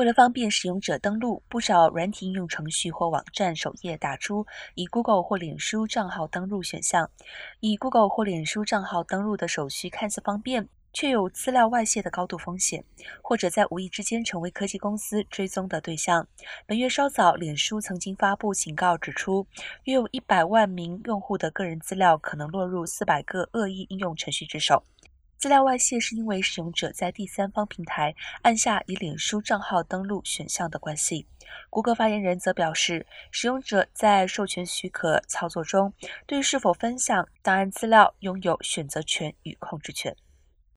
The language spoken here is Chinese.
为了方便使用者登录，不少软体应用程序或网站首页打出以 Google 或脸书账号登录选项。以 Google 或脸书账号登录的手续看似方便，却有资料外泄的高度风险，或者在无意之间成为科技公司追踪的对象。本月稍早，脸书曾经发布警告，指出约有一百万名用户的个人资料可能落入四百个恶意应用程序之手。资料外泄是因为使用者在第三方平台按下以脸书账号登录选项的关系。谷歌发言人则表示，使用者在授权许可操作中对是否分享档案资料拥有选择权与控制权。